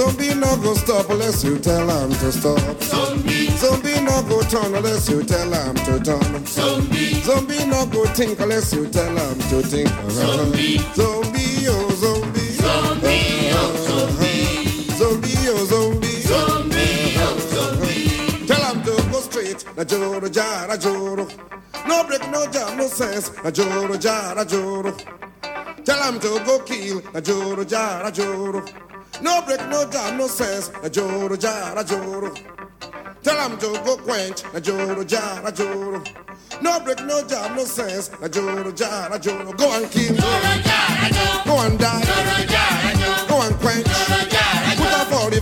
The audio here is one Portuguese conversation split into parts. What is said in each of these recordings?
Zombie no go stop unless you tell him to stop. zombie, Zombie no go turn unless you tell him to turn. zombie, Zombie no go think unless you tell him to think. Zombie. Zombie, oh zombie. zombie, oh zombie. Zombie, oh zombie. Zombie, oh zombie. Tell him to go straight. Na joro, jara, joro. No break, no jam, no sense. Na joro, jara, joro. Tell him to go kill. Na joro, jara, joro. No break, no jam, no sense. Na joro, jara, joro. Tell him to go quench. Na joro, jara, joro. No break, no jam, no sense. Na joro, jara, joro. Go and kill. Go and die. Go and quench. Put up all the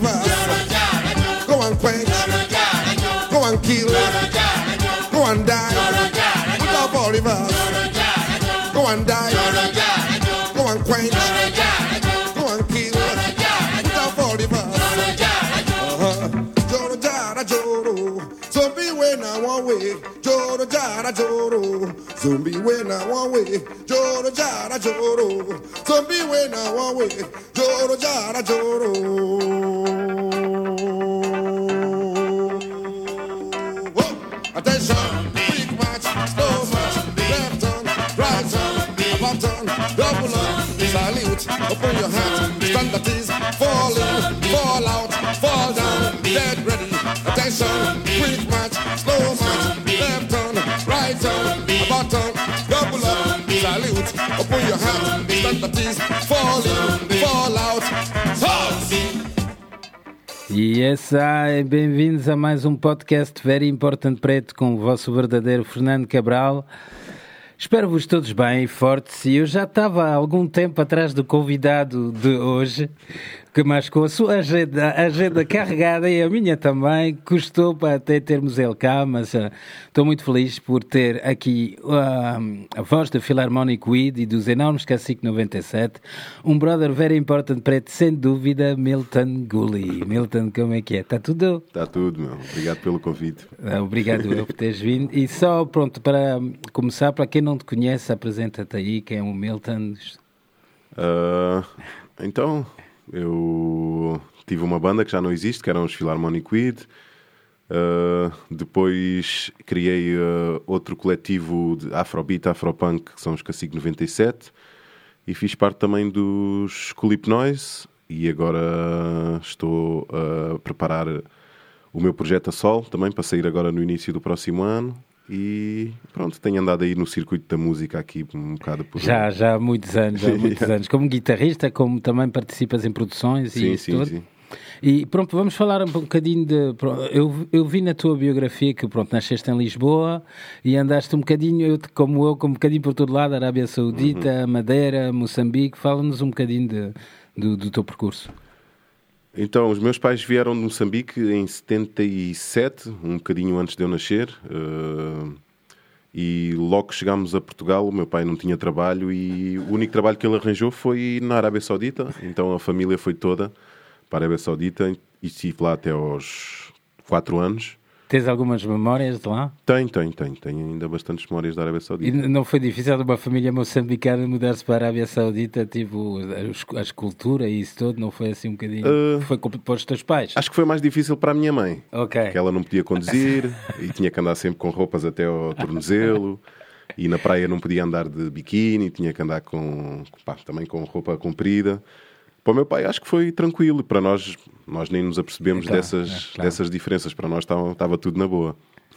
jara joro. Zombie when I one. Joro jara joro. Zombie when I one. Joro jara joro. Attention, quick march, slow march, left turn, right turn, about turn, double up, salute, open your hands, stand at ease, fall in, fall out, fall down, dead ready. Attention, quick turn, double up, salute, open your hands, stand fall in, fall out, halt! Yes, ai, bem-vindos a mais um podcast Very Important Preto com o vosso verdadeiro Fernando Cabral. Espero-vos todos bem e fortes. E eu já estava há algum tempo atrás do convidado de hoje, que mas com a sua agenda, agenda carregada e a minha também, custou para até termos ele cá, mas ah, estou muito feliz por ter aqui ah, a voz do Philharmonic Weed e dos enormes Cacique 97, um brother very important preto, sem dúvida, Milton Gully. Milton, como é que é? Está tudo? Está tudo, meu. Obrigado pelo convite. Ah, Obrigado eu por teres vindo. E só, pronto, para começar, para quem não te conhece, apresenta-te aí, quem é o Milton. Então, eu tive uma banda que já não existe, que eram os Philharmonic Weed. Ah, depois criei ah, outro coletivo de Afrobeat, Afropunk, que são os Cacique 97. E fiz parte também dos Culip Noise. E agora estou a preparar o meu projeto a sol, também para sair agora no início do próximo ano. E pronto, tenho andado aí no circuito da música aqui um bocado por Já, já há muitos anos, há muitos anos. Como guitarrista, como também participas em produções e Sim, isso sim, tudo. sim. E pronto, vamos falar um bocadinho de. pronto, Eu, eu vi na tua biografia que pronto, nasceste em Lisboa e andaste um bocadinho, eu, como eu, como um bocadinho por todo lado, Arábia Saudita, Uhum. Madeira, Moçambique. Fala-nos um bocadinho de, do, do teu percurso. Então, os meus pais vieram de Moçambique em 77, um bocadinho antes de eu nascer. eh, e logo que chegámos a Portugal, o meu pai não tinha trabalho e o único trabalho que ele arranjou foi na Arábia Saudita. Então a família foi toda para a Arábia Saudita e estive lá até aos 4 anos. Tens algumas memórias de lá? Tenho, tenho, tenho. Tenho ainda bastantes memórias da Arábia E Saudita. n- não foi difícil de uma família moçambicana mudar-se para a Arábia Saudita, tipo, a, escultura e isso tudo, não foi assim um bocadinho... Uh, foi para os teus pais? Acho que foi mais difícil para a minha mãe. Ok. que ela não podia conduzir e tinha que andar sempre com roupas até ao tornozelo e na praia não podia andar de biquíni, tinha que andar com pá, também com roupa comprida. Para o meu pai acho que foi tranquilo, para nós nós nem nos apercebemos Claro, dessas, é, claro. dessas diferenças, para nós estava, estava tudo na boa.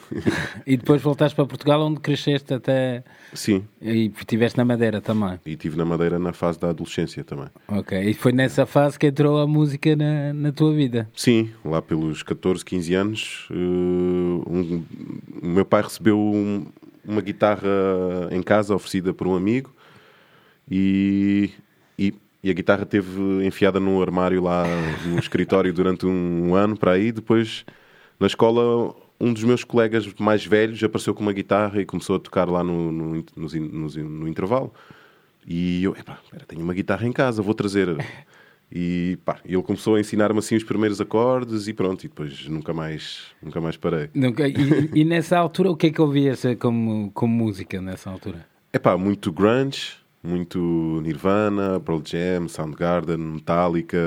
E depois voltaste para Portugal, onde cresceste até... Sim, E estiveste na Madeira também. e estive na Madeira na fase da adolescência também. Ok. E foi nessa fase que entrou a música na, na tua vida. Sim, lá pelos 14, 15 anos, eh, um- o meu pai recebeu um- uma guitarra em casa oferecida por um amigo e, e a guitarra teve enfiada num armário lá no escritório durante um ano para aí. Depois, na escola, um dos meus colegas mais velhos apareceu com uma guitarra e começou a tocar lá no, no, no, no, no intervalo. E eu, epá, pera, tenho uma guitarra em casa, vou trazer. E pá, ele começou a ensinar-me assim os primeiros acordes e pronto, e depois nunca mais, nunca mais parei. Nunca- E, e nessa altura, o que é que ouvias eh, como, como música nessa altura? É pá, muito grunge, muito Nirvana, Pearl Jam, Soundgarden, Metallica,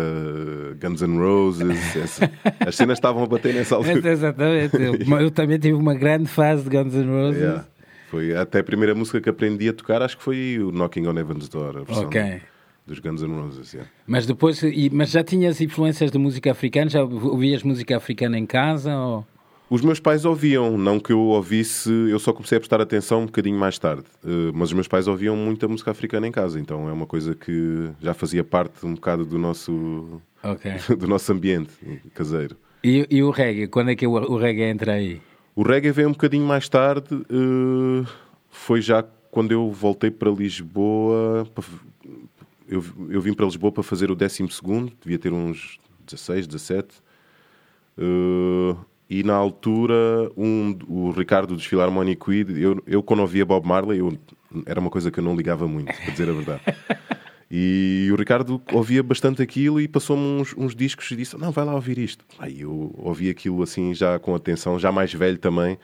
Guns N' Roses. essa- as cenas estavam a bater nessa altura. Exatamente. Eu, eu também tive uma grande fase de Guns N' Roses. Yeah. Foi até a primeira música que aprendi a tocar, acho que foi o Knocking on Heaven's Door, a versão Ok. dos Guns N' Roses. yeah. Mas depois, mas já tinhas influências de música africana? Já ouvias música africana em casa? Ou... Os meus pais ouviam, não que eu ouvisse, eu só comecei a prestar atenção um bocadinho mais tarde. Eh, mas os meus pais ouviam muita música africana em casa, então é uma coisa que já fazia parte um bocado do nosso, Ok. do nosso ambiente caseiro. E, e o reggae? Quando é que o, o reggae entra aí? O reggae veio um bocadinho mais tarde, eh, foi já quando eu voltei para Lisboa. Eu, eu vim para Lisboa para fazer o 12, devia ter uns 16, 17. eh, e na altura, um, o Ricardo dos Philharmonic Weed, eu, eu quando ouvia Bob Marley, eu, era uma coisa que eu não ligava muito, para dizer a verdade. E o Ricardo ouvia bastante aquilo e passou-me uns, uns discos e disse: Não, vai lá ouvir isto. Aí eu ouvi aquilo assim, já com atenção, já mais velho também.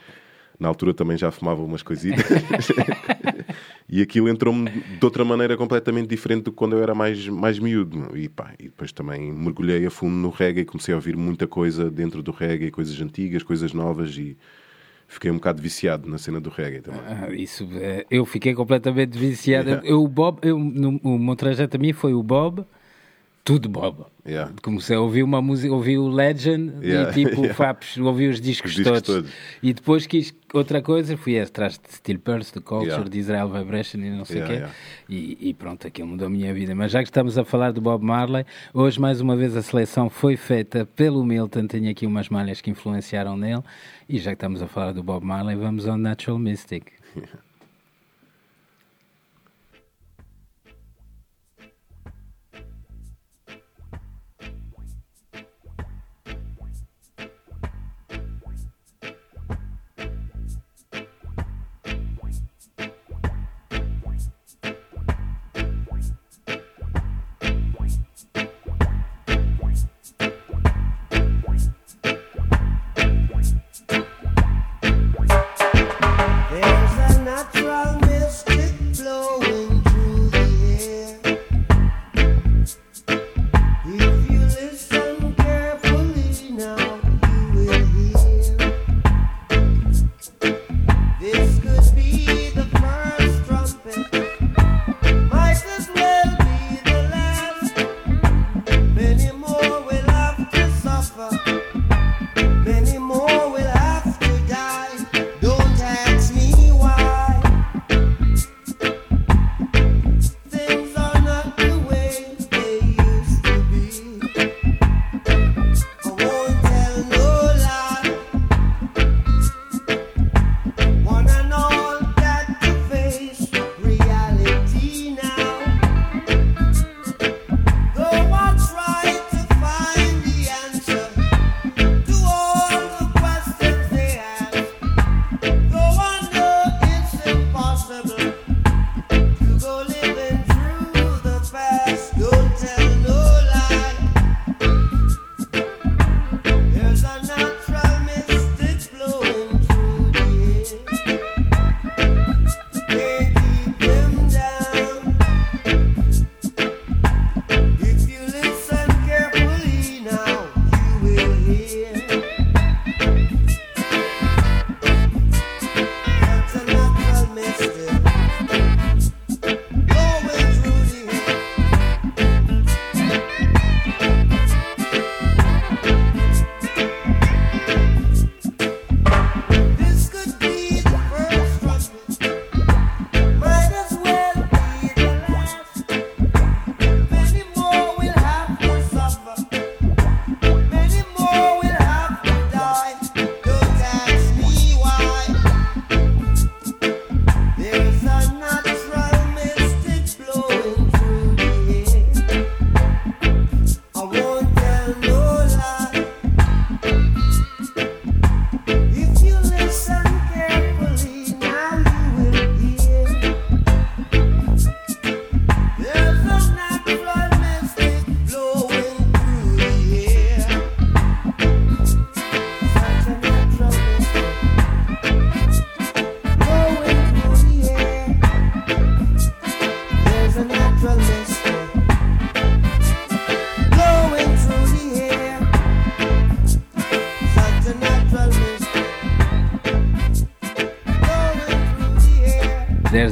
Na altura também já fumava umas coisitas. e aquilo entrou-me de outra maneira completamente diferente do que quando eu era mais, mais miúdo. E, pá, e depois também mergulhei a fundo no reggae e comecei a ouvir muita coisa dentro do reggae, coisas antigas, coisas novas e fiquei um bocado viciado na cena do reggae também. Ah, isso, eh, eu fiquei completamente viciado. Yeah. Eu, o Bob, eu, no, o meu trajeto a mim foi o Bob, tudo Bob. Yeah. Comecei a ouvir uma música, ouvi o Legend Yeah, e tipo, yeah. fapos, ouvi os discos, Os discos todos. todos. E depois quis outra coisa, fui atrás de Steel Pulse, de Culture, Yeah. de Israel Vibration e não sei o quê. E, e pronto, aquilo mudou a minha vida. Mas já que estamos a falar do Bob Marley, hoje mais uma vez a seleção foi feita pelo Milton. Tenho aqui umas malhas que influenciaram nele. E já que estamos a falar do Bob Marley, vamos ao Natural Mystic.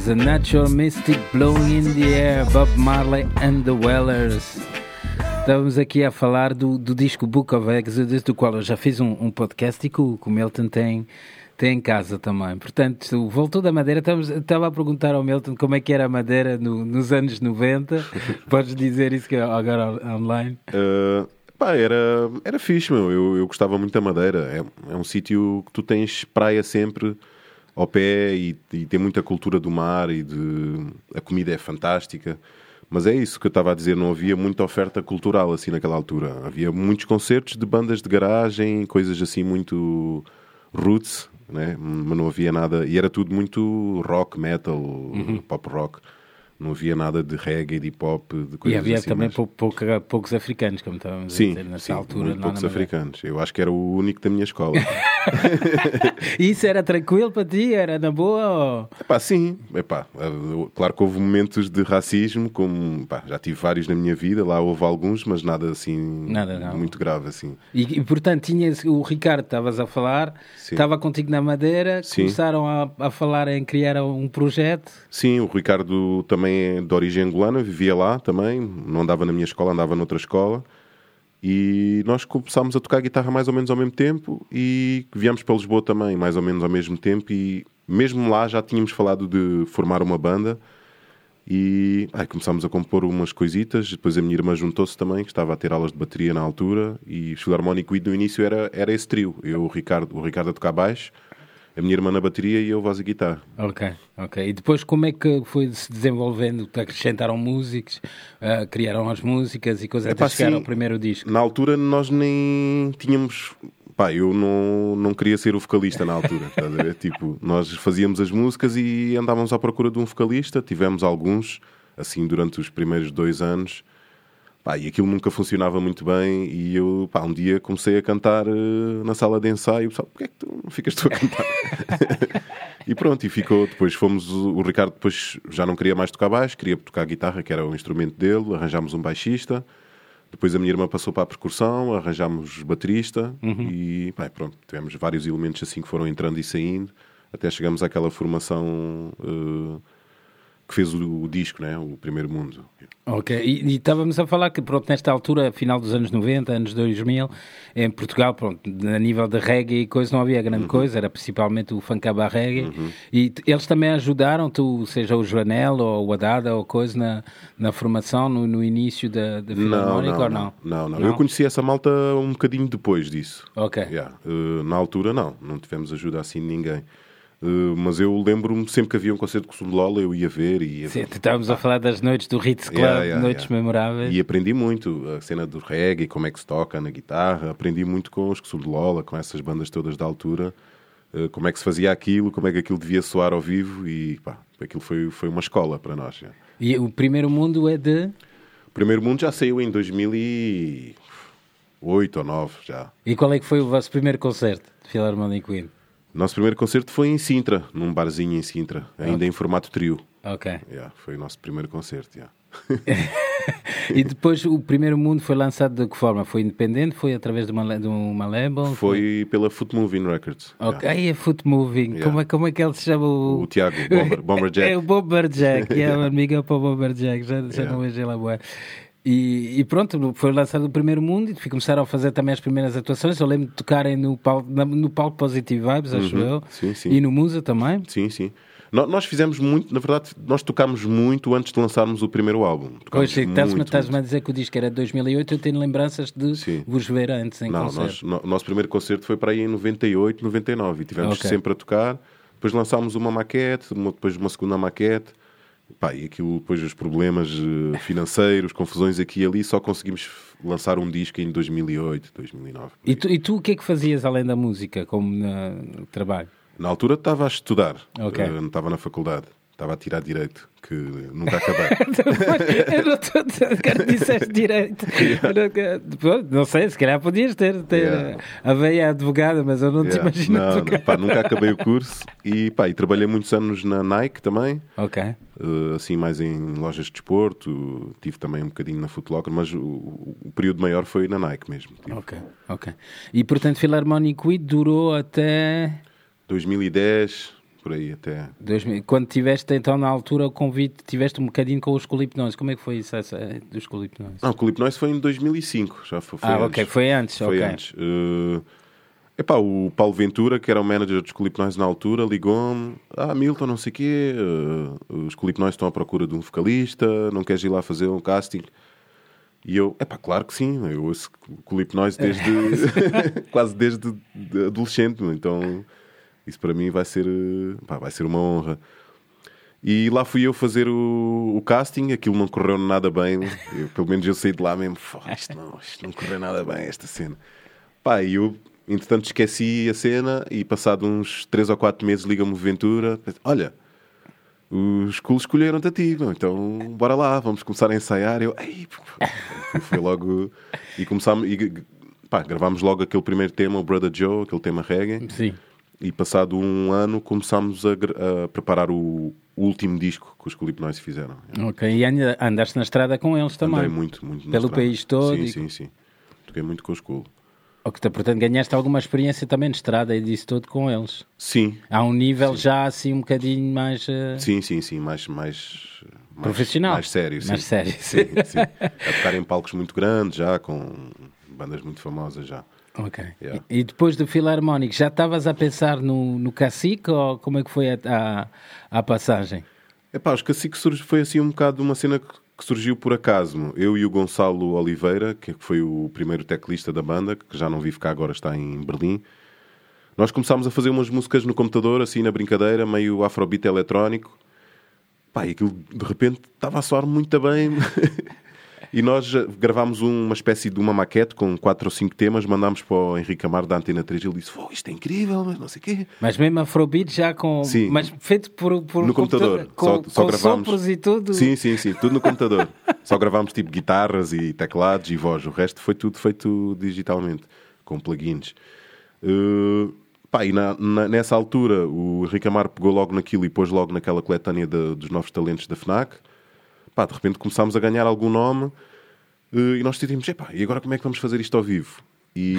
a natural mystic blowing in the air, Bob Marley and the Wellers. Estávamos aqui a falar do, do disco Book of Exodus, do qual eu já fiz um, um podcast e que o, que o Milton tem, tem em casa também. Portanto, voltou da Madeira. Estávamos- Estava a perguntar ao Milton como é que era a Madeira no- nos anos 90. Podes dizer isso que é agora on- online? Uh, pá, era, era fixe, meu. Eu, eu gostava muito da Madeira. É, é um sítio que tu tens praia sempre ao pé e, e tem muita cultura do mar e de a comida é fantástica. Mas é isso que eu estava a dizer, não havia muita oferta cultural assim naquela altura. Havia muitos concertos de bandas de garagem, coisas assim muito roots, né? mas não havia nada. E era tudo muito rock, metal, pop rock. Não havia nada de reggae, de hip hop, de E coisas havia assim. também pou- pouca- poucos africanos, como estávamos Sim, a dizer nessa sim, altura. muito poucos africanos. Eu acho que era o único da minha escola. E isso era tranquilo para ti? Era na boa? Ou... Epá, sim, epá, claro que houve momentos de racismo, como pá, já tive vários na minha vida, lá houve alguns, mas nada assim Nada, não. muito grave assim. E, e, portanto, tinhas o Ricardo, estavas a falar, Sim. estava contigo na Madeira, Sim. começaram a, a falar em criar um projeto. Sim, o Ricardo também é de origem angolana, vivia lá também, não andava na minha escola, andava noutra escola. E nós começámos a tocar guitarra mais ou menos ao mesmo tempo e viemos para Lisboa também, mais ou menos ao mesmo tempo. E mesmo lá já tínhamos falado de formar uma banda e ai, começámos a compor umas coisitas. Depois a minha irmã juntou-se também, que estava a ter aulas de bateria na altura. E o Filarmónico I no início era, era esse trio: eu, o Ricardo, o Ricardo a tocar baixo, a minha irmã na bateria e eu voz e guitarra. Ok, ok. E depois como é que foi se desenvolvendo? Acrescentaram músicos, ah, criaram as músicas e coisas Epá, até chegar sim. ao primeiro disco. Na altura nós nem tínhamos. Pá, eu não, não queria ser o vocalista na altura. estás a ver? Tipo, nós fazíamos as músicas e andávamos à procura de um vocalista. Tivemos alguns, assim, durante os primeiros dois anos. Pá, e aquilo nunca funcionava muito bem. E eu, pá, um dia comecei a cantar eh, na sala de ensaio. E o pessoal, porquê é que tu não ficas tu a cantar? e pronto, e ficou. Depois fomos. O Ricardo depois já não queria mais tocar baixo, queria tocar guitarra, que era o instrumento dele. Arranjámos um baixista. Depois a minha irmã passou para a percussão, arranjámos baterista e pá, pronto, tivemos vários elementos assim que foram entrando e saindo, até chegamos àquela formação eh, que fez o, o disco, né? o Primeiro Mundo. Ok, e, e estávamos a falar que, pronto, nesta altura, final dos anos 90, anos 2000, em Portugal, pronto, a nível de reggae e coisa, não havia grande coisa, era principalmente o funkaba reggae, e t- eles também ajudaram, tu, seja o Joanel ou o Adada ou coisa, na, na formação, no, no início da, da Filarmónica, ou não? não, não. Eu conheci essa malta um bocadinho depois disso. Ok. Yeah. Eh, na altura, não, não tivemos ajuda assim de ninguém. Eh, mas eu lembro-me sempre que havia um concerto com o Som de Lola, eu ia ver e ia Sim, estávamos a falar das noites do Ritz Club, Yeah, yeah, noites yeah. memoráveis. E aprendi muito a cena do reggae, como é que se toca na guitarra. Aprendi muito com os Sul de Lola, com essas bandas todas da altura. eh, Como é que se fazia aquilo, como é que aquilo devia soar ao vivo e pá, aquilo foi, foi uma escola para nós. E o Primeiro Mundo é de... O Primeiro Mundo já saiu em 2008 ou 2009 já. E qual é que foi o vosso primeiro concerto de Philharmonic Queen? Nosso primeiro concerto foi em Sintra, num barzinho em Sintra, ainda em formato trio. Ok. Yeah, foi o nosso primeiro concerto. yeah. E depois o Primeiro Mundo foi lançado de que forma? Foi independente? Foi através de uma, de uma label? Foi pela Foot Moving Records. Ok, yeah. Aí é Foot Moving. Yeah. Como, é, como é que ele se chama? O, O Tiago, Bomber, Bomber Jack. É o Bomber Jack, é o amigo para o Bomber Jack, já, já Yeah. não vejo ele agora. E, e pronto, foi lançado o primeiro mundo e começaram a fazer também as primeiras atuações. Eu lembro de tocarem no palco, no palco Positive Vibes, acho eu, Uhum. Sim, sim. e no Musa também. Sim, sim. Nós fizemos muito, na verdade, nós tocámos muito antes de lançarmos o primeiro álbum. Pois, sim, estás-me a dizer que o disco era de 2008, eu tenho lembranças de Sim. vos ver antes em Não, concerto. nós, no- nosso primeiro concerto foi para aí em 98, 99 e tivemos Ok. sempre a tocar. Depois lançámos uma maquete, uma- depois uma segunda maquete. Pá, e aquilo, depois os problemas eh, financeiros, confusões aqui e ali, só conseguimos lançar um disco em 2008, 2009. E tu, e tu o que é que fazias além da música, como na- no trabalho? Na altura estava a estudar, Ok. eh, não estava na faculdade, estava a tirar direito, que nunca acabei. eu não estou a disseste direito. Eu não, não sei, se calhar podias ter, ter Yeah. a veia advogada, mas eu não te Yeah. imagino Não, não, pá, nunca acabei o curso e, pá, e trabalhei muitos anos na Nike também, Ok. eh, assim mais em lojas de desporto, tive também um bocadinho na Foot Locker, mas o, o período maior foi na Nike mesmo. Tive Ok, ok. E portanto, Philharmonic Week durou até. 2010, por aí até. 2000. Quando tiveste então na altura o convite, tiveste um bocadinho com os Colipnões. Como é que foi isso essa, dos Colipnões? Não, o Clip Noise foi em 2005, já foi, foi Ah, antes. ok, foi antes, Foi ok. antes. Eh, epá, o Paulo Ventura, que era o manager dos Clip Noise na altura, ligou-me: Ah, Milton, não sei o quê, eh, os Clip Noise estão à procura de um vocalista, não queres ir lá fazer um casting? E eu, epá, claro que sim, eu ouço Clip Noise desde quase desde de adolescente, então isso para mim vai ser, eh, pá, vai ser uma honra. E lá fui eu fazer o, o casting, aquilo não correu nada bem. Eu, pelo menos eu saí de lá mesmo, "Fó, isto não, isto não correu nada bem, esta cena. Pá, e eu, entretanto, esqueci a cena e passado uns 3 ou 4 meses liga-me Ventura, olha, os cools escolheram-te a ti, então bora lá, vamos começar a ensaiar. Eu, Ei, pô." foi logo, e começámos, e, pá, gravámos logo aquele primeiro tema, o Brother Joe, aquele tema reggae. Sim. E passado um ano começámos a, a preparar o, o último disco que os Clip Noise fizeram. Ok, e andaste na estrada com eles também. Andei muito, muito na Pelo país todo Sim, e- sim, sim. Toquei muito com os Cool. Ok, portanto, ganhaste alguma experiência também de estrada e disso tudo com eles. Sim, Há um nível já assim um bocadinho mais eh, sim, sim, sim. Mais, mais, mais Profissional. Mais sério, sim. Mais sério. Sim, sim. A tocar em palcos muito grandes já, com bandas muito famosas já. Ok. Yeah. E, e depois do Filarmónico, já estavas a pensar no, no cacique ou como é que foi a, a, a passagem? Epá, os Caciques surge, foi assim um bocado uma cena que, que surgiu por acaso. Eu e o Gonçalo Oliveira, que foi o primeiro teclista da banda, que já não vive cá agora, está em Berlim. Nós começámos a fazer umas músicas no computador, assim na brincadeira, meio afrobeat eletrónico. Pá, e aquilo de repente estava a soar muito bem. e nós gravámos uma espécie de uma maquete com quatro ou cinco temas, mandámos para o Henrique Amar da Antena 3 e ele disse: "Pô, isto é incrível, mas não sei o quê. Mas mesmo Afrobeat já com. Sim. Mas feito por, por no computador. Com, só, só com gravámos. e tudo. Sim, sim, sim, tudo no computador. só gravámos tipo guitarras e teclados e voz. O resto foi tudo feito digitalmente, com plugins. Uh, pá, e na- na- nessa altura o Henrique Amar pegou logo naquilo e pôs logo naquela coletânea de- dos novos talentos da FNAC. Pá, de repente começámos a ganhar algum nome uh, e nós decidimos, epá, e agora como é que vamos fazer isto ao vivo? E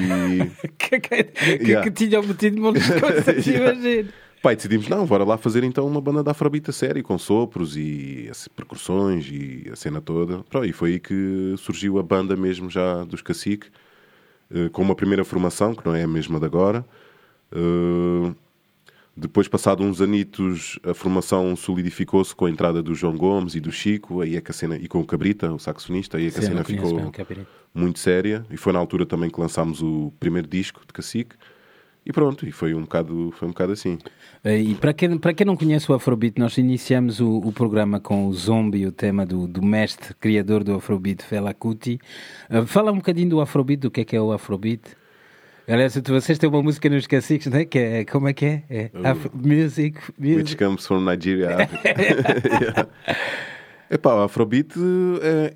que, que, que, Yeah. que tinham metido muitas coisas, Yeah. imagino. E decidimos, não, bora lá fazer então uma banda de afrobeat a sério, com sopros e as percussões e a cena toda. Pronto, e foi aí que surgiu a banda mesmo já dos Cacique, eh, com uma primeira formação, que não é a mesma de agora. Depois, passado uns anitos, a formação solidificou-se com a entrada do João Gomes e do Chico, aí é que a cena, e com o Cabrita, o saxofonista, aí é que a Sim, cena ficou muito séria. E foi na altura também que lançámos o primeiro disco de Cacique. E pronto, e foi um bocado, foi um bocado assim. Eh, E para quem, para quem não conhece o Afrobeat, nós iniciamos o, o programa com o Zombie, o tema do, do mestre criador do Afrobeat, Fela Kuti. Eh, fala um bocadinho do Afrobeat, do que é que é o Afrobeat. Aliás, vocês têm uma música nos caciques, né? Que é, como é que é? É Afro, music, Which music. comes from Nigeria. yeah. Epá, o Afrobeat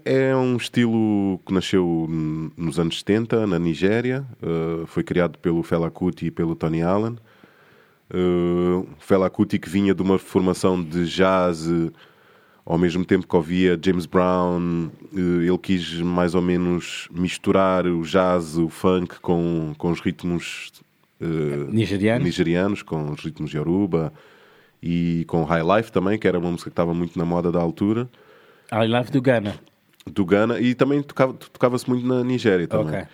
é, é um estilo que nasceu n- nos anos 70 na Nigéria. Uh, foi criado pelo Fela Kuti e pelo Tony Allen. Uh, Fela Kuti que vinha de uma formação de jazz, eh, ao mesmo tempo que ouvia James Brown, eh, ele quis mais ou menos misturar o jazz, o funk com, com os ritmos eh, Nigerianos. nigerianos, com os ritmos Yoruba e com High Life também, que era uma música que estava muito na moda da altura, I Love do Ghana. do Ghana, e também tocava- tocava-se muito na Nigéria também. Ok.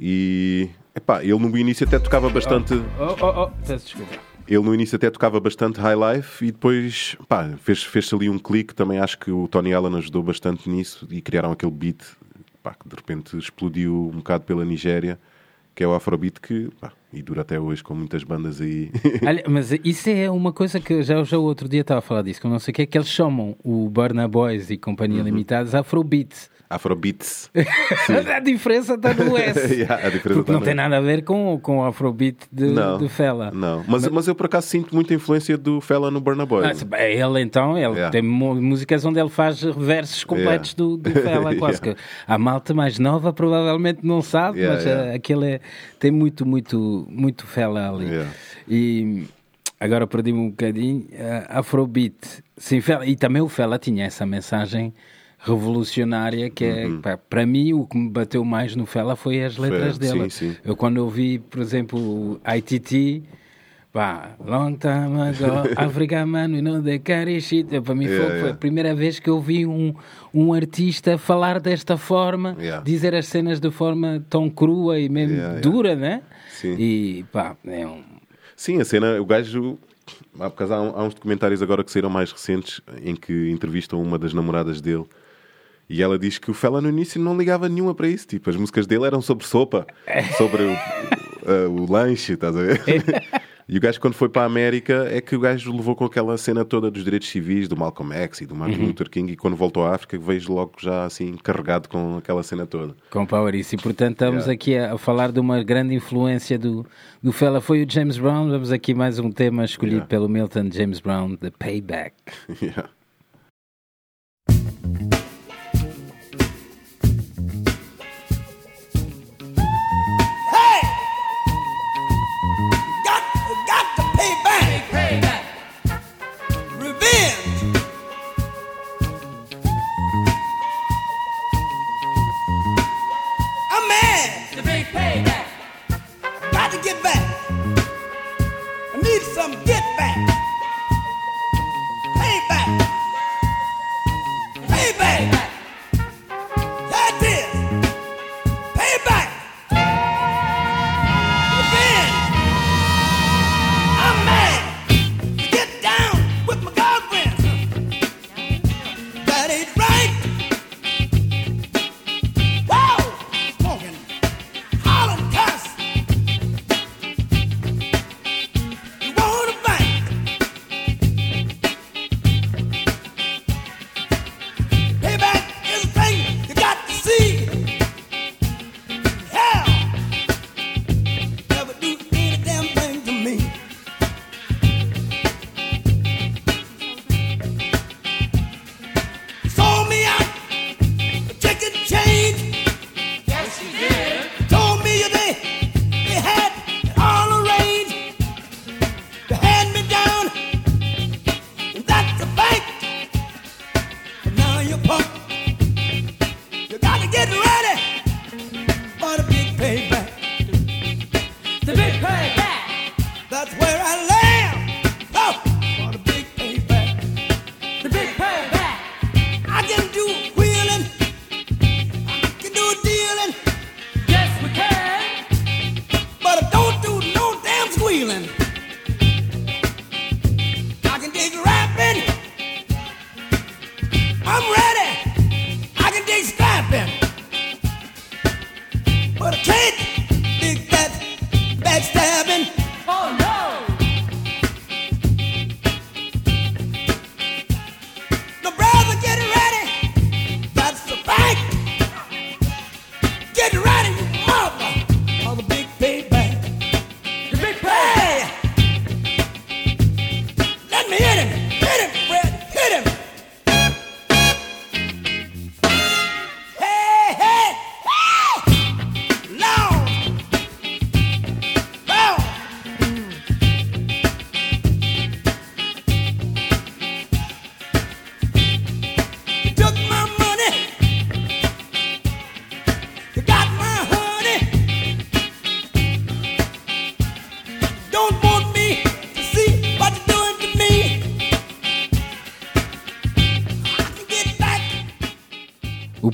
E epá, ele no início até tocava bastante. Oh, oh, oh, peço desculpa. Ele no início até tocava bastante high life e depois pá, fez, fez ali um clique. Também acho que o Tony Allen ajudou bastante nisso e criaram aquele beat pá, que de repente explodiu um bocado pela Nigéria, que é o Afrobeat que pá, e dura até hoje com muitas bandas aí. Olha, mas isso é uma coisa que já, já o outro dia estava a falar disso, que eu não sei o que é que eles chamam o Burna Boys e Uhum. Companhia Limitadas Afrobeats. A diferença está no S. Yeah, a diferença Porque tá não no tem nada a ver com, com o Afrobeat de, Não, de Fela. Não, mas, mas eu por acaso sinto muita influência do Fela no Burna Boy. Ah, bem, ele então, ele Yeah. tem músicas onde ele faz versos completos Yeah. do, do Fela, quase Yeah. que a malta mais nova provavelmente não sabe, Yeah, mas yeah. ah, aquele é- tem muito, muito, muito Fela ali. Yeah. E agora perdi-me um bocadinho. ah, Afrobeat, sim, Fela, e também o Fela tinha essa mensagem revolucionária que é, Uhum. pá, para mim, o que me bateu mais no Fela foi as letras sim, dele. sim. Eu quando ouvi, por exemplo, o ITT, Pá, long time ago, África, mano, e não de carry shit. Para mim foi, Yeah, foi a yeah. primeira vez que eu vi um, um artista falar desta forma, Yeah. dizer as cenas de forma tão crua e mesmo Yeah, yeah. dura, né? Sim. E pá, é um. Sim, a cena, o gajo. Por causa, há uns documentários agora que saíram mais recentes em que entrevistam uma das namoradas dele e ela diz que o Fela no início não ligava nenhuma para isso. Tipo, as músicas dele eram sobre sopa, sobre o, uh, o lanche, estás a ver? E o gajo, quando foi para a América, é que o gajo levou com aquela cena toda dos direitos civis, do Malcolm X e do Martin Luther King, e quando voltou à África, vejo logo já assim carregado com aquela cena toda. Com Power isso. E portanto estamos Yeah. aqui a, a falar de uma grande influência do, do Fela. Foi o James Brown. Vamos aqui mais um tema escolhido Yeah. pelo Milton James Brown, The Payback. Yeah.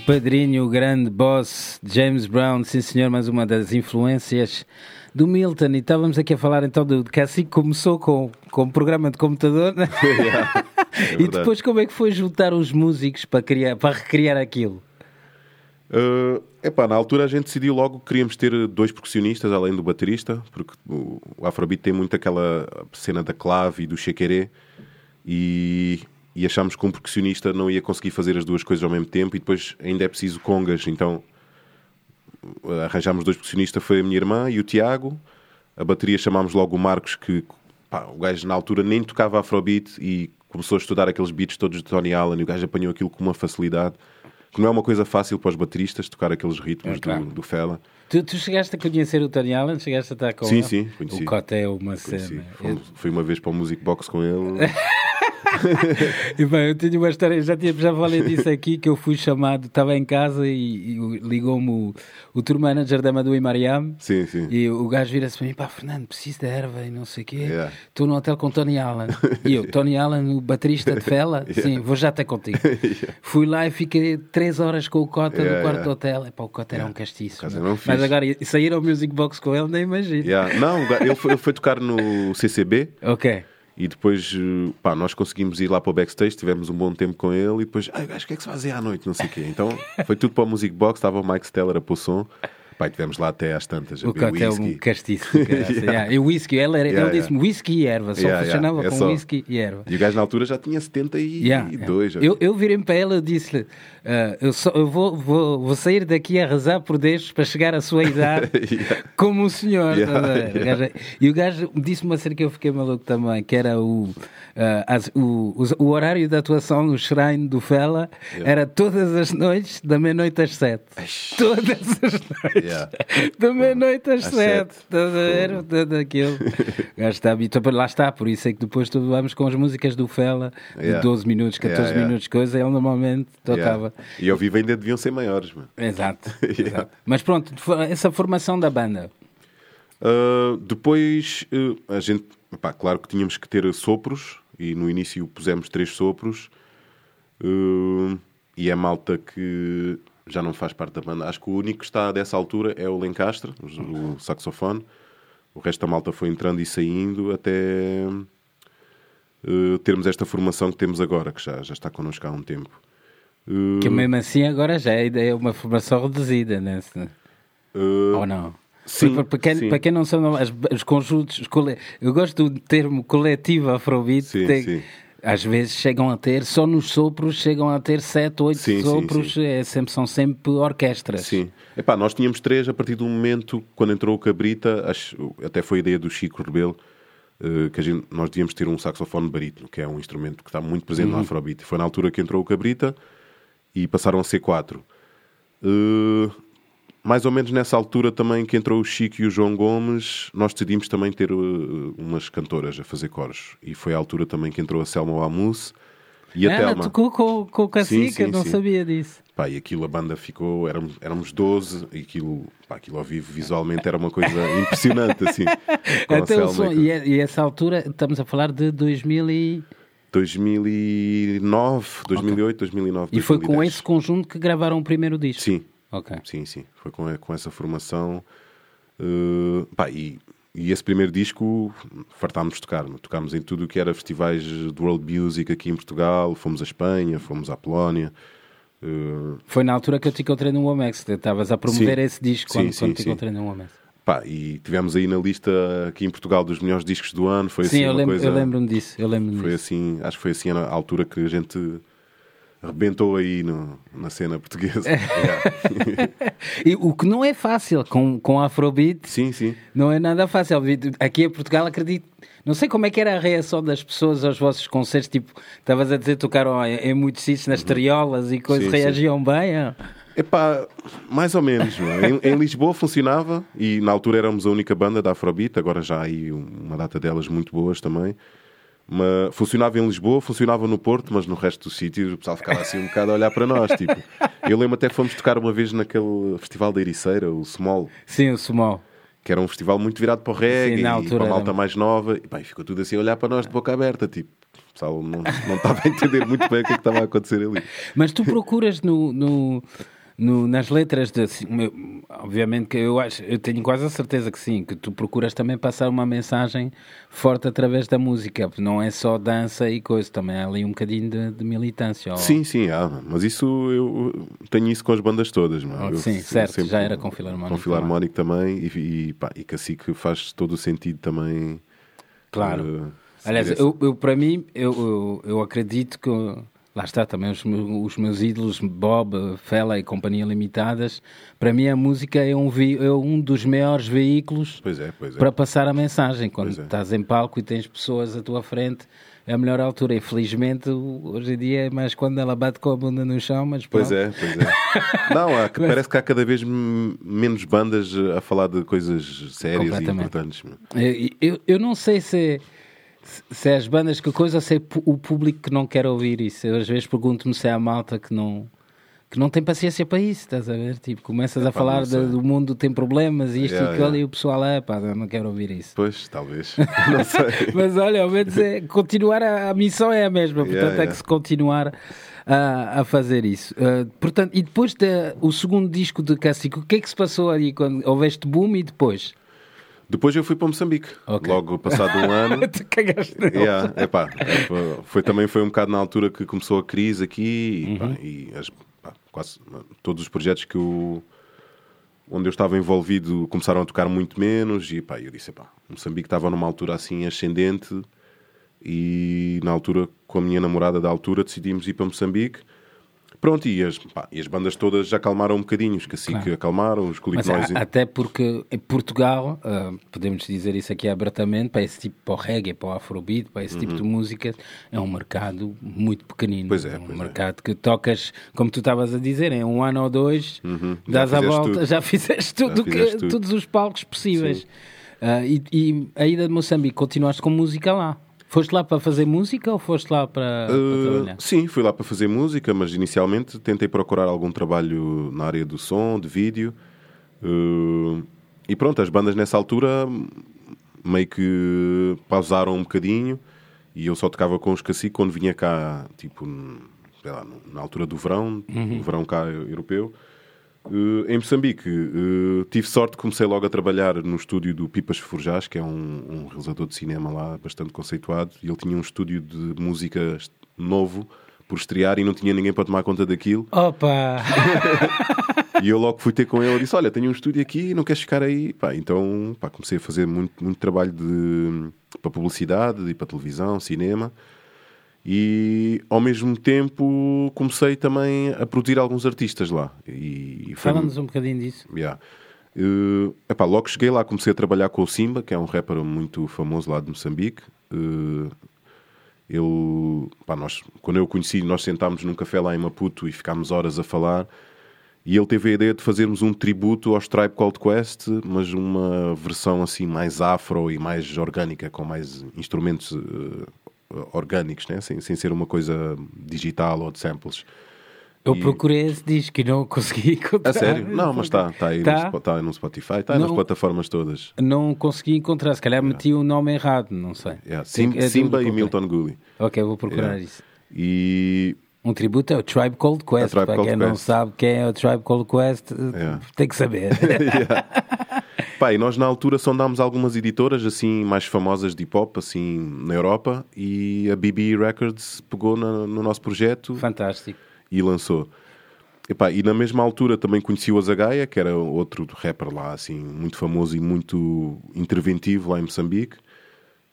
Padrinho, o grande boss James Brown, sim senhor, mais uma das influências do Milton. E estávamos aqui a falar então do que assim começou com, com um programa de computador, né? É e depois como é que foi juntar os músicos para, criar, para recriar aquilo? Uh, epá, na altura a gente decidiu logo que queríamos ter dois percussionistas além do baterista, porque o, o Afrobeat tem muito aquela cena da clave e do chequeré e, e achámos que um percussionista não ia conseguir fazer as duas coisas ao mesmo tempo e depois ainda é preciso congas, então arranjámos dois percussionistas, foi a minha irmã e o Tiago, a bateria chamámos logo o Marcos, que pá, o gajo na altura nem tocava Afrobeat e começou a estudar aqueles beats todos de Tony Allen e o gajo apanhou aquilo com uma facilidade que não é uma coisa fácil para os bateristas tocar aqueles ritmos É claro. do, do Fela. Tu, tu chegaste a conhecer o Tony Allen? Chegaste a estar com Sim, ele? sim, conheci. O Cote é uma Conheci. cena. Fomos- Fui uma vez para o Music Box com ele. E, bem, eu tenho uma história, já, tinha, já falei disso aqui, que eu fui chamado, estava em casa e, e ligou-me o, o tour manager da Madu e Mariam. Sim, sim. E o gajo vira-se para mim, pá, Fernando, preciso de erva e não sei o quê. Yeah. Estou no hotel com Tony Allen. E eu, Tony Allen, o baterista de Fela? Sim, vou já até contigo. Fui lá e fiquei três horas com o Cota Yeah, no quarto yeah. do hotel. Epá, o Cota era um castiço. Mas agora, sair ao Music Box com ele, nem imagino. Yeah. Não, foi, ele foi tocar no CCB Ok. E depois eh, pá, nós conseguimos ir lá para o backstage, tivemos um bom tempo com ele e depois, ai, gajo, o que é que se faz aí à noite? Não sei o quê. Então foi tudo para o Music Box, estava o Mike Steller a pôr som. E tivemos lá até às tantas. O é um whisky. castiço. Yeah. Yeah. E o whisky, ele, era, Yeah, ele disse-me whisky e erva. Só Yeah, yeah. funcionava É com só. whisky e erva. E o gajo na altura já tinha 72. Yeah, yeah. Eu, eu virei para ela e disse-lhe: ah, eu, só- eu vou, vou, vou sair daqui a rezar por Deus para chegar à sua idade Yeah. como um senhor. Yeah, ver? O gajo- E o gajo disse-me uma cena que eu fiquei maluco também: que era o, ah, as- o, os- o horário da atuação no Shrine do Fela era todas as noites, da meia-noite às sete. Todas as noites, Yeah. da meia-noite às, Às sete. Estás a ver? Tudo aquilo. O gajo está habituado. Lá está, por isso é que depois vamos com as músicas do Fela de Yeah. 12 minutos, 14 Yeah, minutos, coisa. Ele normalmente tocava. E ao vivo ainda deviam ser maiores, mano. Exato, exato. Mas pronto, essa formação da banda. Uh, depois, uh, a gente, pá, claro que tínhamos que ter sopros, e no início pusemos três sopros, uh, e é malta que já não faz parte da banda. Acho que o único que está dessa altura é o Lencastre, o, saxofone. O resto da malta foi entrando e saindo até uh, termos esta formação que temos agora, que já, já está connosco há um tempo. Uh, Que mesmo assim agora já é é uma formação reduzida, né? Uh, Ou não? sim, para, para quem, sim. para quem não sabe, as- os conjuntos, os cole- eu gosto do termo coletivo afrobeat, Sim, tem- sim. Às vezes chegam a ter, só nos sopros, chegam a ter sete, oito Sim, sim, sopros, sim. É, sempre, são sempre orquestras. Sim. Epá, nós tínhamos três a partir do momento quando entrou o Cabrita, acho, até foi a ideia do Chico Rebelo, eh, que gente, nós devíamos ter um saxofone barítono, que é um instrumento que está muito presente Uhum. no Afrobeat. Foi na altura que entrou o Cabrita e passaram a ser quatro. Eh, mais ou menos nessa altura também que entrou o Chico e o João Gomes, nós decidimos também ter eh, umas cantoras a fazer coros. E foi a altura também que entrou a Selma Amus e a Ela Telma. tocou com, com o Cacique, Sim, não sim. sabia disso. Pá, e aquilo a banda ficou, éramos, éramos 12, e aquilo, pá, aquilo ao vivo visualmente era uma coisa impressionante, assim. Som- e com- e, é- essa altura, estamos a falar de 2000 e... 2009, 2008, 2009, E foi com 2010. esse conjunto que gravaram o primeiro disco? Sim, Ok. sim, sim. Foi com, com essa formação. eh, pá, e, e esse primeiro disco fartámos de tocar. Tocámos em tudo o que era festivais de world music aqui em Portugal. Fomos à Espanha, fomos à Polónia. eh, Foi na altura que eu te encontrei no Womex, tu estavas a promover Sim. esse disco Sim, quando, sim, quando te encontrei no Womex. Pá, e tivemos aí na lista aqui em Portugal dos melhores discos do ano. Foi Sim, assim eu, lembro, coisa. eu lembro-me disso. Eu lembro Foi disso. assim, acho que foi assim a altura que a gente arrebentou aí no- na cena portuguesa. É. Yeah. E o que não é fácil com, com Afrobeat, Sim, sim. não é nada fácil. Aqui em Portugal, acredito. Não sei como é que era a reação das pessoas aos vossos concertos. Tipo, estavas a dizer, tocaram em, muitos sítios, nas triolas e coisas, Uhum. Sim. reagiam bem. ah? Epá, mais ou menos. é? Em, em Lisboa funcionava e na altura éramos a única banda da Afrobeat, agora já há aí uma data delas muito boas também. Funcionava em Lisboa, funcionava no Porto, mas no resto dos sítios o pessoal ficava assim um bocado a olhar para nós. Tipo. Eu lembro até que fomos tocar uma vez naquele festival da Ericeira, o Small, Sim, o Small. que era um festival muito virado para o reggae Sim, e para a malta era. mais nova. E e ficou tudo assim a olhar para nós de boca aberta. Tipo, o pessoal não, não estava a entender muito bem o que é que estava a acontecer ali. Mas tu procuras no, no- no- nas letras, de, assim, obviamente que eu acho, eu tenho quase a certeza que sim, que tu procuras também passar uma mensagem forte através da música, não é só dança e coisa, também há ali um bocadinho de, de militância. ou- Sim, sim, há, mas isso eu tenho isso com as bandas todas. Não? é? Eu sim, certo, já era com Filarmónico Com Filarmónico também, e, e, pá, e Cacique faz todo o sentido também. Claro. eh, Aliás, eu, eu, para mim, eu, eu, eu acredito que. Lá está também os, meus- os meus ídolos, Bob, Fela e Companhia Limitadas. Para mim, a música é um, vi- é um dos maiores veículos Pois é, pois é. para passar a mensagem. Quando Pois é. estás em palco e tens pessoas à tua frente, é a melhor altura. Infelizmente, hoje em dia é mais quando ela bate com a bunda no chão, mas Pois é, pois é. Não, há, parece que há cada vez menos bandas a falar de coisas sérias e importantes. Eu, eu, eu não sei se. Se é as bandas que coisa, ou se é o público que não quer ouvir isso. Eu às vezes pergunto-me se é a malta que não, que não tem paciência para isso, estás a ver? Tipo, começas a Epá, falar de- do mundo tem problemas e isto Yeah, e aquilo yeah. e o pessoal é, pá, não quero ouvir isso. Pois, talvez. Não sei. Mas olha, ao menos é, continuar, a, a missão é a mesma, portanto Yeah, é yeah. que se continuar a, a fazer isso. Uh, portanto, e depois da- o segundo disco de Cássico, o que é que se passou ali quando houveste boom e depois? Depois eu fui para Moçambique. Ok. Logo passado um ano. Tu cagaste. Yeah, epá, foi, foi- também foi um bocado na altura que começou a crise aqui e, pá, Uhum. e as- pá, quase todos os projetos que eu, onde eu estava envolvido começaram a tocar muito menos e pá, eu disse, epá, Moçambique estava numa altura assim ascendente e na altura com a minha namorada da altura decidimos ir para Moçambique. Pronto, e as, pá, e as bandas todas já acalmaram um bocadinho, os Cacique Claro. acalmaram, os Mas Colignóis... a- até porque em Portugal, ah, podemos dizer isso aqui abertamente, para esse tipo, para o reggae, para o afrobeat, para esse tipo de música, é um mercado muito pequenino. Uhum. Pois é, um pois é. mercado que tocas, como tu estavas a dizer, em um ano ou dois, Uhum. Já dás a volta, tudo. já fizeste tudo, que- fizeste tudo. todos os palcos possíveis. Ah, e, e a ida de Moçambique, continuaste com música lá? Foste lá para fazer música ou foste lá para, para Uh, trabalhar? sim, fui lá para fazer música, mas inicialmente tentei procurar algum trabalho na área do som, de vídeo. Uh, e pronto, as bandas nessa altura meio que pausaram um bocadinho e eu só tocava com os caciques quando vinha cá, tipo, lá, na altura do verão, o verão cá europeu. Uh, em Moçambique, uh, tive sorte, comecei logo a trabalhar no estúdio do Pipas Forjás, que é um, um realizador de cinema lá bastante conceituado, e ele tinha um estúdio de música novo por estrear e não tinha ninguém para tomar conta daquilo. Opa! E eu logo fui ter com ele e disse: Olha, tenho um estúdio aqui, não queres ficar aí? Pá, então pá, comecei a fazer muito, muito trabalho de, para publicidade e para televisão, cinema. E ao mesmo tempo comecei também a produzir alguns artistas lá. E, foi- Fala-nos um bocadinho disso. Yeah. Uh, epá, logo cheguei lá, comecei a trabalhar com o Simba, que é um rapper muito famoso lá de Moçambique. Uh, ele, pá, nós, quando eu o conheci, nós sentámos num café lá em Maputo e ficámos horas a falar. E ele teve a ideia de fazermos um tributo aos Tribe Called Quest, mas uma versão assim mais afro e mais orgânica, com mais instrumentos uh, orgânicos, né? sem, sem ser uma coisa digital ou de samples. Eu E- procurei esse disco e não consegui encontrar. A sério? Não, mas está tá aí Tá? No, tá aí no Spotify, está aí nas Não. plataformas todas. Não consegui encontrar, se calhar meti o nome errado, não sei. Yeah, Sim- é Simba e. Milton Gully. Ok, vou procurar Yeah. isso. E Um tributo é o Tribe Called Quest. Tribe Para Called quem não Quest. sabe quem é o Tribe Called Quest, Yeah. tem que saber. Pá, e nós na altura sondámos algumas editoras assim mais famosas de hip hop assim na Europa e a BB Records pegou na- no nosso projeto Fantástico. e lançou. Epá, e na mesma altura também conheci o Azagaia, que era outro rapper lá, assim, muito famoso e muito interventivo lá em Moçambique.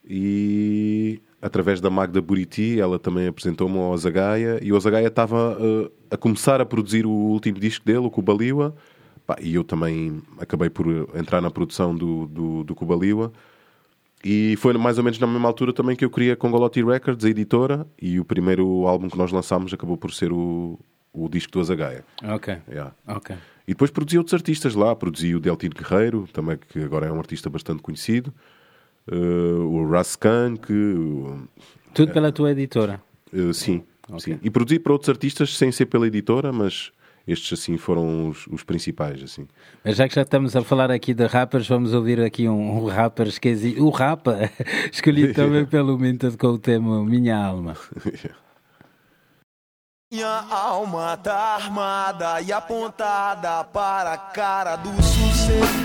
E através da Magda Buriti, ela também apresentou-me ao Azagaia. E o Azagaia estava uh, a começar a produzir o último disco dele, o Cubaliwa. Pá, e eu também acabei por entrar na produção do, do, do Cubaliwa. E foi mais ou menos na mesma altura também que eu queria Congoloti Records, a editora, e o primeiro álbum que nós lançámos acabou por ser o, o disco do Azagaia. Ok. Yeah. Ok. E depois produzi outros artistas lá, produzi o Deltino Guerreiro, também que agora é um artista bastante conhecido, uh, o Raskan, que uh, Tudo pela tua editora. uh, sim, Ok. sim. E produzi para outros artistas sem ser pela editora, mas estes assim foram os, os principais, assim. Mas já que já estamos a falar aqui de rappers, vamos ouvir aqui um, um rapper esquecido. O rapa, escolhido também pelo Minted com o tema Minha Alma. Minha alma tá armada e apontada para a cara do sucesso.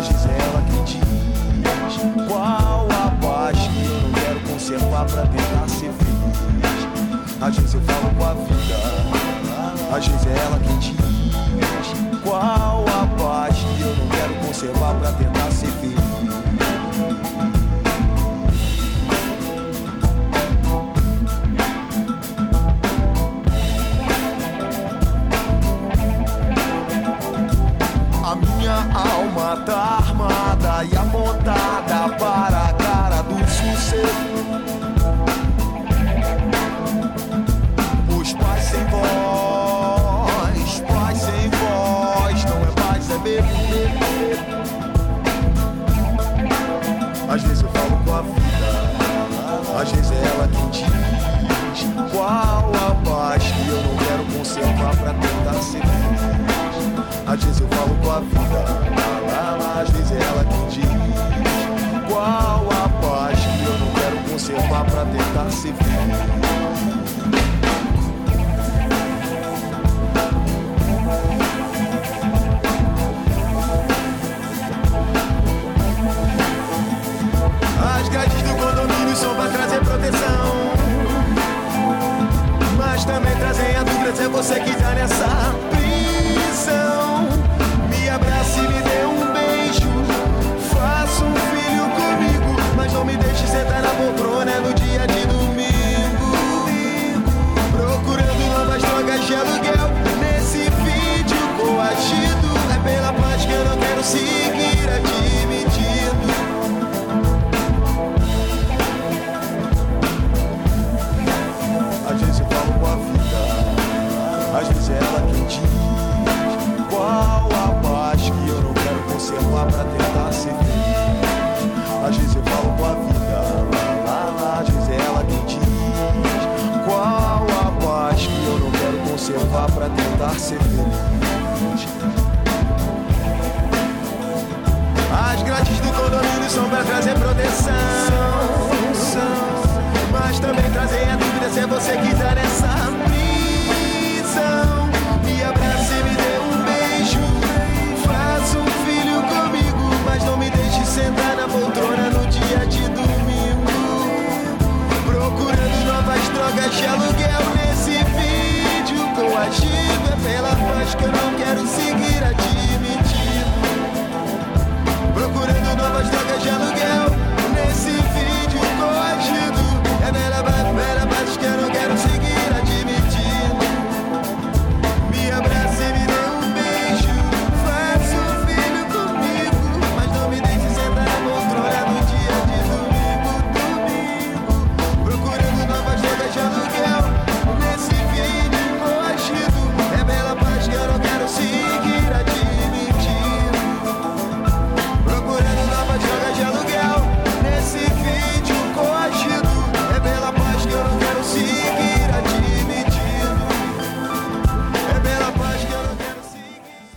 Às vezes é ela que diz qual a paz que eu não quero conservar pra tentar ser feliz. Às vezes eu falo com a vida, às vezes é ela quem diz qual a paz que eu não quero conservar pra tentar ser feliz. Minha alma tá armada e apontada para a cara do sucesso. As grades do condomínio são pra trazer proteção. Mas também trazem a dúvida se é você que tá nessa pra tentar ser feliz. As grades do condomínio são pra trazer proteção. Mas também trazem a dúvida se é você que coagido. É pela paz que eu não quero seguir admitindo. Procurando novas drogas de aluguel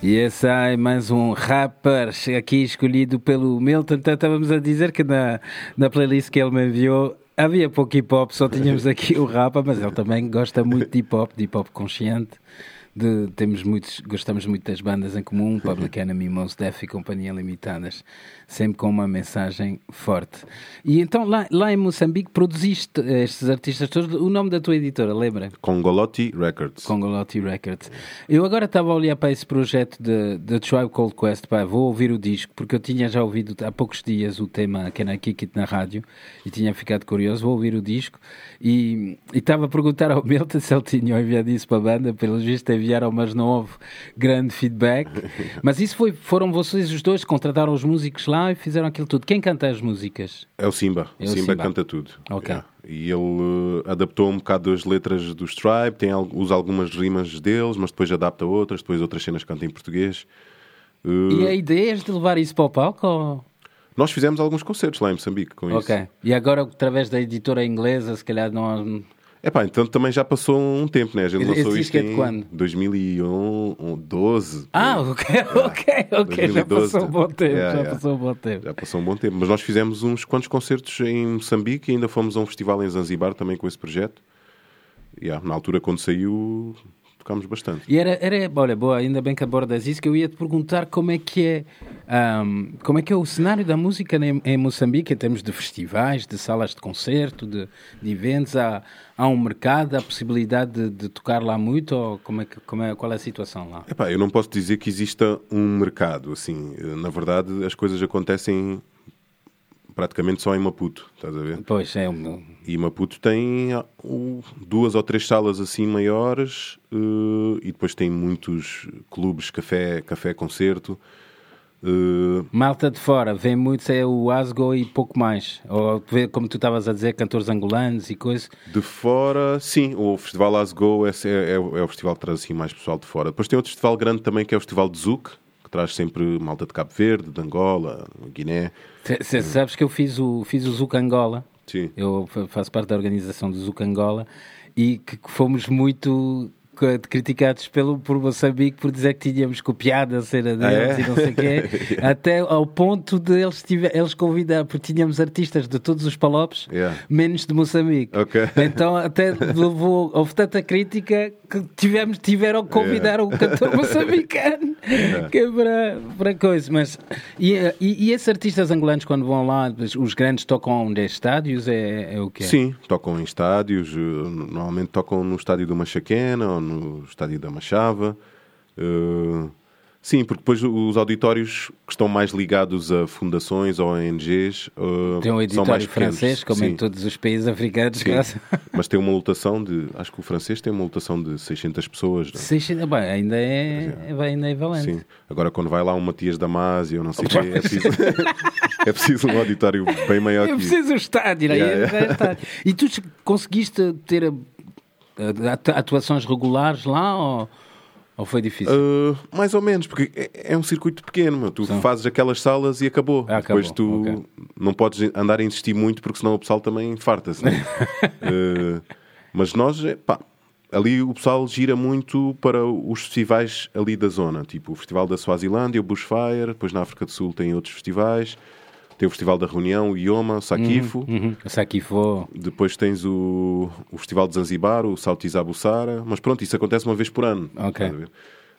E esse é mais um rapper aqui escolhido pelo Milton. Então, estávamos a dizer que na, na playlist que ele me enviou havia pouco hip hop, só tínhamos aqui o rapa, mas ele também gosta muito de hip hop, de hip hop consciente. De, temos muitos, gostamos muito das bandas em comum, Public Enemy, Mos Def e Companhia Limitadas, sempre com uma mensagem forte. E então lá, lá em Moçambique produziste estes artistas todos. O nome da tua editora, lembra? Congolotti Records. Congolotti Records. Eu agora estava a olhar para esse projeto de, de Tribe Called Quest, pá, vou ouvir o disco, porque eu tinha já ouvido há poucos dias o tema Can I Kick It na rádio e tinha ficado curioso, vou ouvir o disco e e estava a perguntar ao Milton se ele tinha enviado isso para a banda, pelos vistos enviaram, mas não houve grande feedback. Mas isso foi, foram vocês os dois que contrataram os músicos lá e fizeram aquilo tudo. Quem canta as músicas? É o Simba. É o Simba, Simba. canta tudo. Ok. Yeah. E ele eh, adaptou um bocado as letras do Stripe, tem, usa algumas rimas deles, mas depois adapta outras, depois outras cenas canta em português. Eh, E a ideia é de levar isso para o palco? Ou... Nós fizemos alguns concertos lá em Moçambique com isso. Ok. E agora, através da editora inglesa, se calhar não. Epá, então também já passou um tempo, né? A gente Esse lançou isto é em quando? 2012. Ah, ok, ok, ok. Já 2012. passou um bom tempo. Yeah, já yeah. passou um bom tempo. Já passou um bom tempo. Mas nós fizemos uns quantos concertos em Moçambique e ainda fomos a um festival em Zanzibar também com esse projeto. Yeah, na altura, quando saiu, tocámos bastante. E era, era, olha, boa, ainda bem que abordas isso, que eu ia te perguntar como é que é, ahm, como é que é o cenário da música em, em Moçambique, em termos de festivais, de salas de concerto, de, de eventos, há, há um mercado, há possibilidade de, de tocar lá muito, ou como é que, como é, qual é a situação lá? Epá, eu não posso dizer que exista um mercado, assim. Na verdade, as coisas acontecem praticamente só em Maputo, estás a ver? Pois, é, um- E Maputo tem ah, duas ou três salas assim maiores eh, e depois tem muitos clubes, café, café concerto. Eh, malta de fora, vem muito, é o Asgo e pouco mais, ou como tu estavas a dizer, cantores angolanos e coisas, de fora, sim, o Festival As Go é, é, é o festival que traz assim mais pessoal de fora. Depois tem outro festival grande também que é o Festival de que traz sempre malta de Cabo Verde, de Angola, Guiné. Cê sabes que eu fiz o, fiz o Zuc Angola, Sim. eu fa- faço parte da organização do Zuc Angola e que fomos muito criticados pelo, por Moçambique por dizer que tínhamos copiado a cena deles é? e não sei o quê, até ao ponto de eles, tive, eles convidar, porque tínhamos artistas de todos os palopes, Yeah. menos de Moçambique. Ok. Então até levou, houve tanta crítica que tivemos, tiveram que convidar um cantor moçambicano que é para, para coisa. Mas, e, e, e esses artistas angolanos, quando vão lá, os grandes tocam onde é estádios? É, é o quê? Sim, tocam em estádios, eh, normalmente tocam no estádio do Machaquena no estádio da Machava. Eh, sim, porque depois os auditórios que estão mais ligados a fundações ou ONGs eh, Tem um são mais pequenos. francês, como em Sim. todos os países africanos. Sim. quase. Mas tem uma lotação de. Acho que o francês tem uma lotação de 600 pessoas. não é? 600, bem, ainda é, é, bem, ainda é valente. Sim. Agora, quando vai lá um Matias Damasio, eu não sei o quê, é preciso, é preciso um auditório bem maior que isso. preciso um estádio, não é? Yeah, É estádio. E tu conseguiste ter uh, atuações regulares lá ou, ou foi difícil? Uh, mais ou menos, porque é, é um circuito pequeno, meu. tu Sim. fazes aquelas salas e acabou. Ah, acabou, Depois tu ok. não podes andar a insistir muito porque senão o pessoal também farta-se. né? Uh, mas nós, é, pá, ali o pessoal gira muito para os festivais ali da zona, tipo o Festival da Suazilândia, o Bushfire, depois na África do Sul tem outros festivais, tem o Festival da Reunião, o Ioma, o Sakifo. Uhum. Aqui foi. Depois tens o, o Festival de Zanzibar, o Saltiza Bussara, mas pronto, isso acontece uma vez por ano. Ok.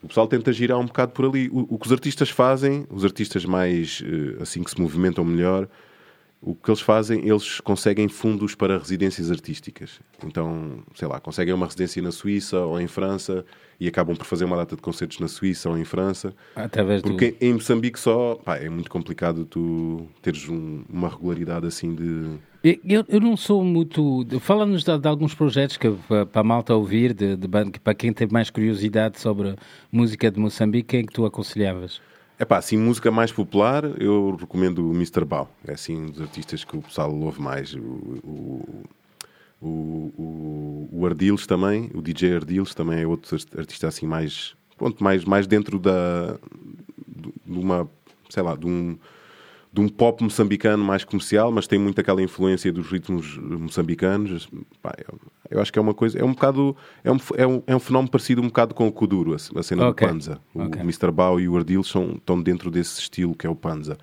O pessoal tenta girar um bocado por ali. O, o que os artistas fazem, os artistas mais eh, assim que se movimentam melhor, o que eles fazem, eles conseguem fundos para residências artísticas. Então, sei lá, conseguem uma residência na Suíça ou em França e acabam por fazer uma data de concertos na Suíça ou em França. Através do. Porque em Moçambique só, pá, é muito complicado tu teres um- uma regularidade assim de. Eu, eu não sou muito. Fala-nos de, de alguns projetos que para a malta ouvir, de, de para quem tem mais curiosidade sobre música de Moçambique, quem é que tu aconselhavas? É pá, assim, música mais popular, eu recomendo o Mr. Bao. É assim um dos artistas que o pessoal ouve mais. O, o, o, o Ardiles também, o DJ Ardiles também é outro artista assim mais, pronto, mais, mais dentro da, de uma, sei lá, de um, de um pop moçambicano mais comercial, mas tem muito aquela influência dos ritmos moçambicanos. Pá, eu, eu acho que é uma coisa, é um bocado, é um, é um, é um fenómeno parecido um bocado com o Kuduro, a, a cena Ok. do Panza. O Ok. Mr. Bao e o Ardil são, estão dentro desse estilo que é o Panza.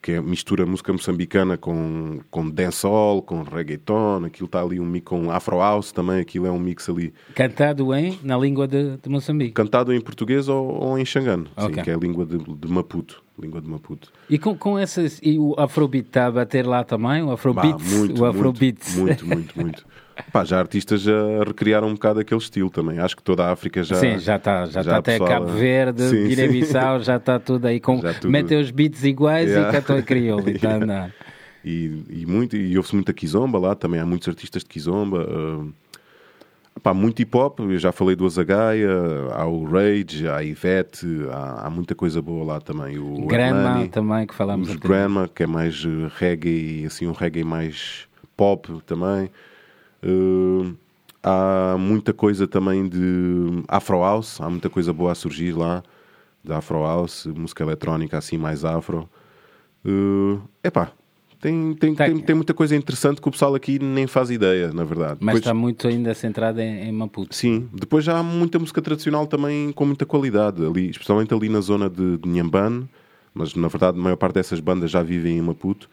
Que é mistura música moçambicana com, com dancehall, com reggaeton, aquilo está ali um mix com afro house também, aquilo é um mix ali Cantado em, na língua de, de Moçambique. cantado em português ou, ou em xangano, sim, Ok. que é a língua de, de Maputo, língua de Maputo. E com, com essas. E o Afrobeat está a bater lá também? O Bah, Afrobeats? o Afrobeats. Muito, muito, muito. Pá, já artistas já recriaram um bocado aquele estilo também. Acho que toda a África já. Sim, já está. Já está até Cabo Verde, Guiné-Bissau, já está tudo aí. Com, tudo- Metem os beats iguais Yeah. e cantam crioulo. Yeah. andar. E, e, muito, e ouve-se muita Kizomba lá, também há muitos artistas de Kizomba. ah, pá, muito hip hop, eu já falei do Azagaia, há o Rage, há a Ivete, há, há muita coisa boa lá também. O Grandma também, que falámos os. Grandma, que é mais eh, reggae, assim, um reggae mais pop também. Eh, há muita coisa também de Afro House, há muita coisa boa a surgir lá, de Afro House, música eletrónica assim mais afro. É epá, tem, tem, Tá- tem, tem muita coisa interessante que o pessoal aqui nem faz ideia, na verdade. Mas Depois- está muito ainda centrado em, em Maputo. Sim, depois já há muita música tradicional também com muita qualidade, ali, especialmente ali na zona de, de Nhambane, mas na verdade a maior parte dessas bandas já vivem em Maputo.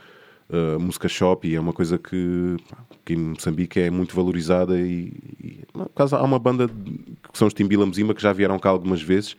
Uh, música shop é uma coisa que, que em Moçambique é muito valorizada e, e no caso há uma banda que são os Timbila Mzima que já vieram cá algumas vezes.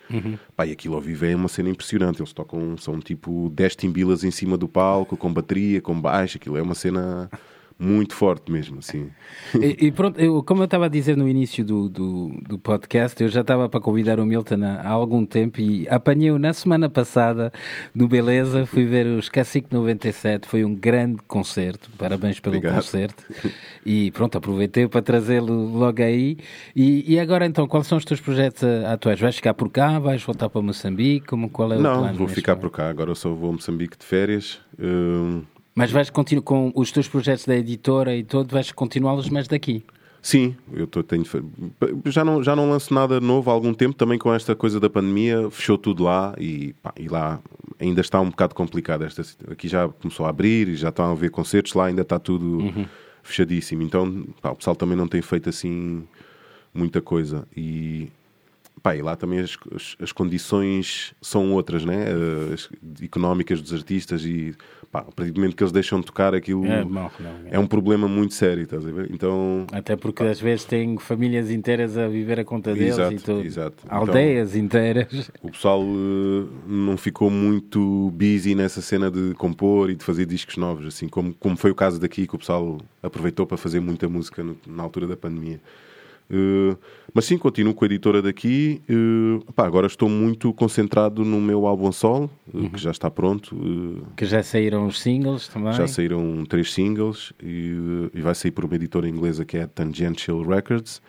Pá, e aquilo ao vivo é uma cena impressionante. Eles tocam, são tipo 10 timbilas em cima do palco com bateria, com baixo. Aquilo é uma cena muito forte mesmo assim E, e pronto, eu, como eu estava a dizer no início do, do, do podcast, eu já estava para convidar o Milton há, algum tempo e apanhei-o na semana passada no Beleza, fui ver os Cacique 97, foi um grande concerto, parabéns pelo Obrigado. concerto. E pronto, aproveitei para trazê-lo logo aí. E, e agora então, quais são os teus projetos atuais? Vais ficar por cá? Vais voltar para Moçambique? Como, qual é o não, plano? vou ficar momento? por cá agora eu só vou a Moçambique de férias Hum, Mas vais continuar com os teus projetos da editora e todo, vais continuá-los mais daqui? Sim, eu tô, tenho, já, não, já não lanço nada novo há algum tempo, também com esta coisa da pandemia, fechou tudo lá e, pá, e lá ainda está um bocado complicado. Esta, aqui já começou a abrir e já estão a haver concertos, lá ainda está tudo fechadíssimo. Então pá, o pessoal também não tem feito assim muita coisa. E, pá, e lá também as, as, as condições são outras, né? Eh, as económicas dos artistas e, pá, a partir do momento que eles deixam de tocar aquilo É, morre, não, é. é um problema muito sério, estás a ver? Então, Até porque às vezes têm famílias inteiras a viver a conta deles Exato, e tudo. exato. Aldeias inteiras. o pessoal eh, não ficou muito busy nessa cena de compor e de fazer discos novos, assim como, como foi o caso daqui, que o pessoal aproveitou para fazer muita música no- na altura da pandemia. Eh, mas sim, continuo com a editora daqui. eh, pá, agora estou muito concentrado no meu álbum solo, eh, que já está pronto. eh, Que já saíram os singles também. já saíram três singles e, e vai sair por uma editora inglesa que é a Tangential Records.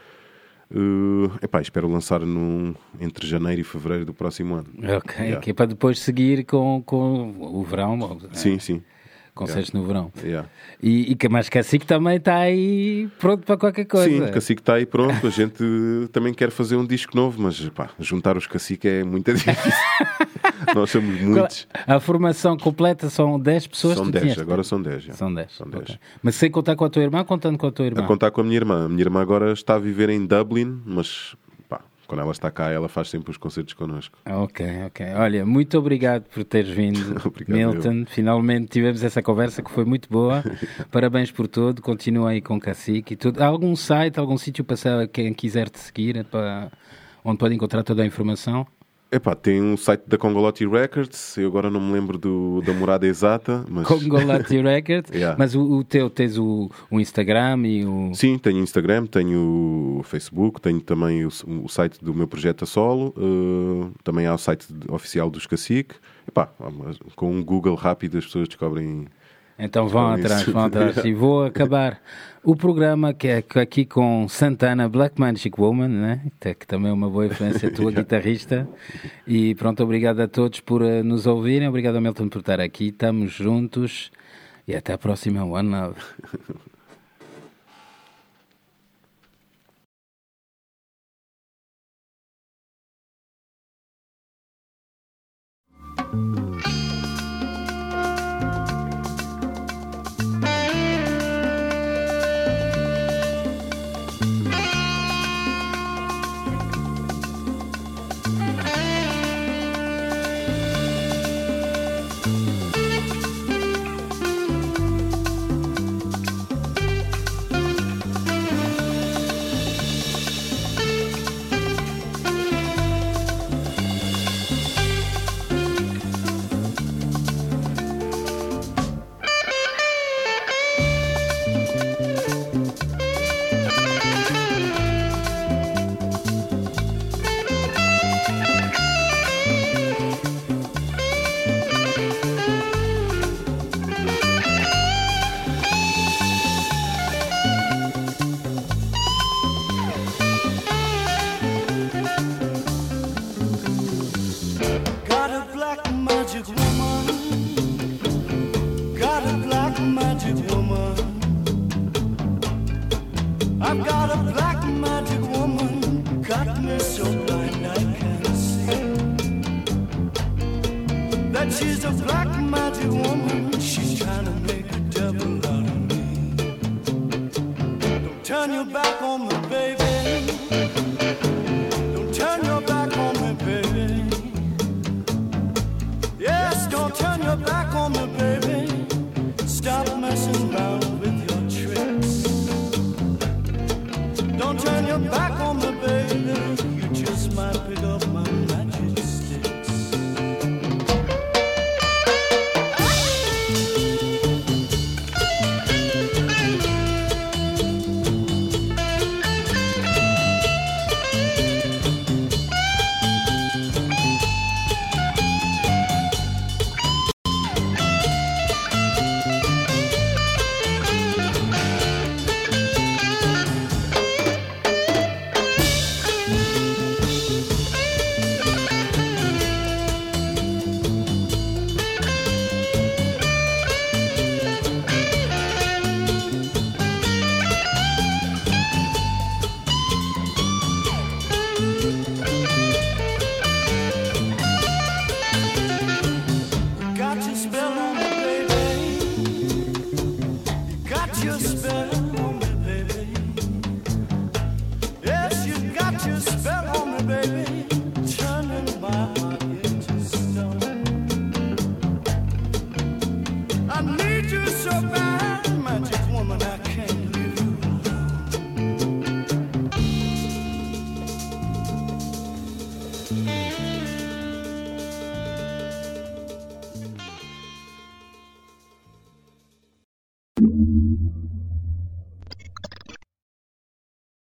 Eh, epá, espero lançar num, entre janeiro e fevereiro do próximo ano. Ok, Yeah. que é para depois seguir com, com o verão, Sim, sim. Concertos no verão. Yeah. E, e que mais Cacique também está aí pronto para qualquer coisa. Sim, cacique está aí pronto. A gente também quer fazer um disco novo, mas pá, juntar os caciques é muito difícil. Nós somos Qual- muitos. A formação completa são 10 pessoas São que tu 10, tinhas? agora são 10. já. São 10. São 10. ok. Mas sem contar com a tua irmã, contando com a tua irmã. A contar com a minha irmã. A minha irmã agora está a viver em Dublin, mas quando ela está cá, ela faz sempre os concertos connosco. Ok, ok. Olha, muito obrigado por teres vindo, Obrigado, Milton. Finalmente tivemos essa conversa que foi muito boa. Parabéns por tudo. Continua aí com o Cacique e tudo. Há algum site, algum sítio para quem quiser te seguir, para... onde pode encontrar toda a informação? Epá, tem um site da Congolati Records, eu agora não me lembro do, da morada exata, mas... Congolati Records. Yeah. Mas o, o teu, tens o, o Instagram e o. Sim, tenho Instagram, tenho o Facebook, tenho também o, o site do meu projeto a solo, eh, também há o site oficial dos Cacique. Epá, com um Google rápido as pessoas descobrem... Então vão Com atrás, vão atrás. E vou acabar o programa que é aqui com Santana, Black Magic Woman, né? Até que também é uma boa influência tua, guitarrista. E pronto, obrigado a todos por eh, nos ouvirem. Obrigado a Milton por estar aqui. Estamos juntos e até a próxima One Love. baby.